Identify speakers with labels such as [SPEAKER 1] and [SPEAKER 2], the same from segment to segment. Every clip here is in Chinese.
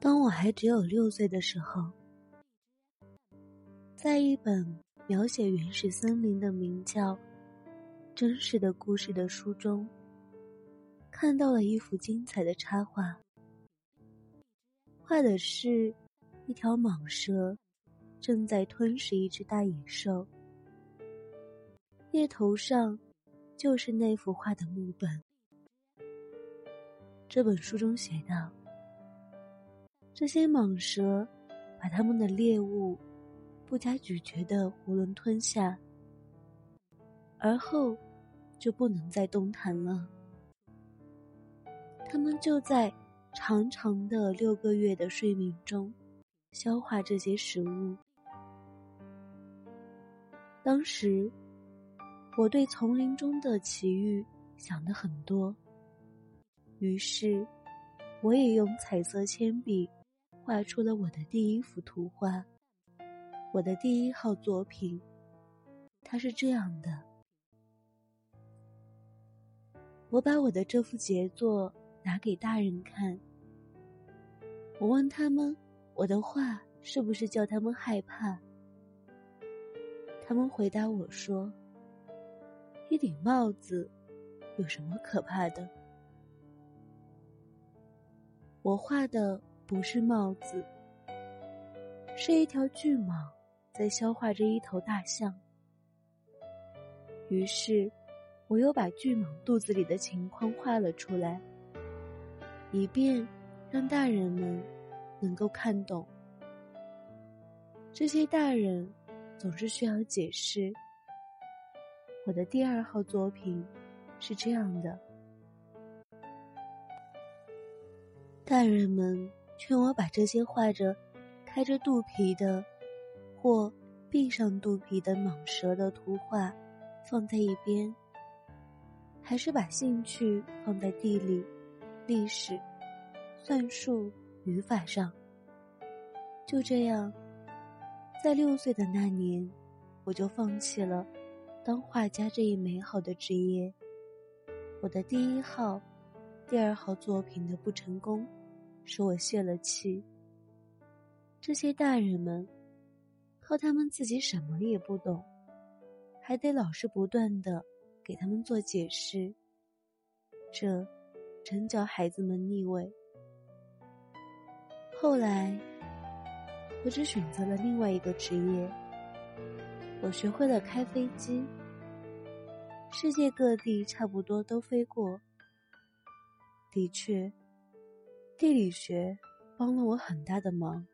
[SPEAKER 1] 当我还只有六岁的时候，在一本描写原始森林的名叫《真实的故事》的书中，看到了一幅精彩的插画，画的是一条蟒蛇正在吞食一只大野兽，页头上就是那幅画的木本。这本书中写道：“这些蟒蛇把它们的猎物不加咀嚼的囫囵吞下，而后就不能再动弹了。它们就在长长的六个月的睡眠中消化这些食物。当时，我对丛林中的奇遇想的很多。”于是，我也用彩色铅笔画出了我的第一幅图画，我的第一号作品。它是这样的：我把我的这幅杰作拿给大人看，我问他们，我的画是不是叫他们害怕？他们回答我说：“一顶帽子有什么可怕的？”我画的不是帽子，是一条巨蟒在消化着一头大象。于是，我又把巨蟒肚子里的情况画了出来，以便让大人们能够看懂。这些大人总是需要解释。我的第二号作品是这样的。大人们劝我把这些画着开着肚皮的或闭上肚皮的蟒蛇的图画放在一边，还是把兴趣放在地理、历史、算术、语法上。就这样，在六岁的那年，我就放弃了当画家这一美好的职业。我的第一号、第二号作品的不成功。说我泄了气。这些大人们，靠他们自己什么也不懂，还得老是不断的给他们做解释，这真叫孩子们腻味。后来，我只选择了另外一个职业，我学会了开飞机，世界各地差不多都飞过。的确。地理学帮了我很大的忙，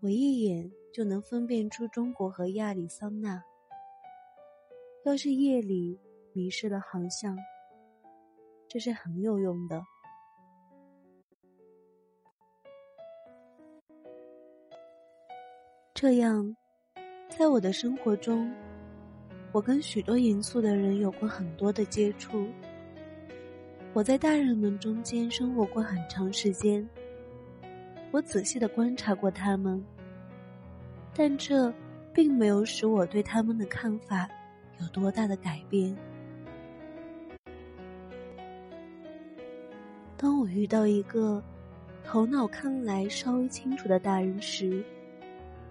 [SPEAKER 1] 我一眼就能分辨出中国和亚利桑那。要是夜里迷失了航向，这是很有用的。这样，在我的生活中，我跟许多严肃的人有过很多的接触。我在大人们中间生活过很长时间，我仔细的观察过他们，但这并没有使我对他们的看法有多大的改变。当我遇到一个头脑看来稍微清楚的大人时，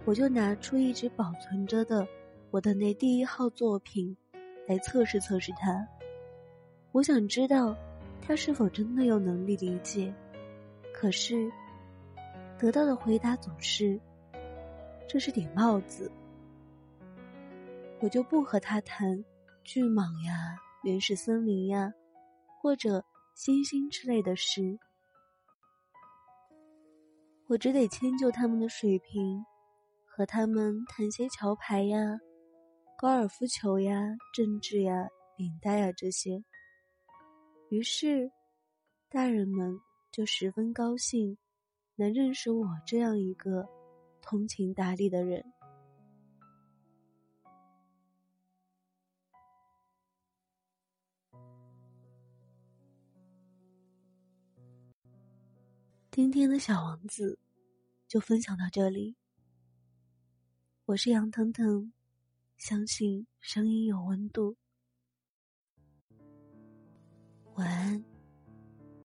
[SPEAKER 1] 我就拿出一直保存着的我的那第一号作品来测试测试他，我想知道。他是否真的有能力理解？可是，得到的回答总是：“这是顶帽子。”我就不和他谈巨蟒呀、原始森林呀，或者星星之类的事。我只得迁就他们的水平，和他们谈些桥牌呀、高尔夫球呀、政治呀、领带呀这些。于是，大人们就十分高兴，能认识我这样一个通情达理的人。今天的小王子就分享到这里。我是杨腾腾，相信声音有温度。晚安。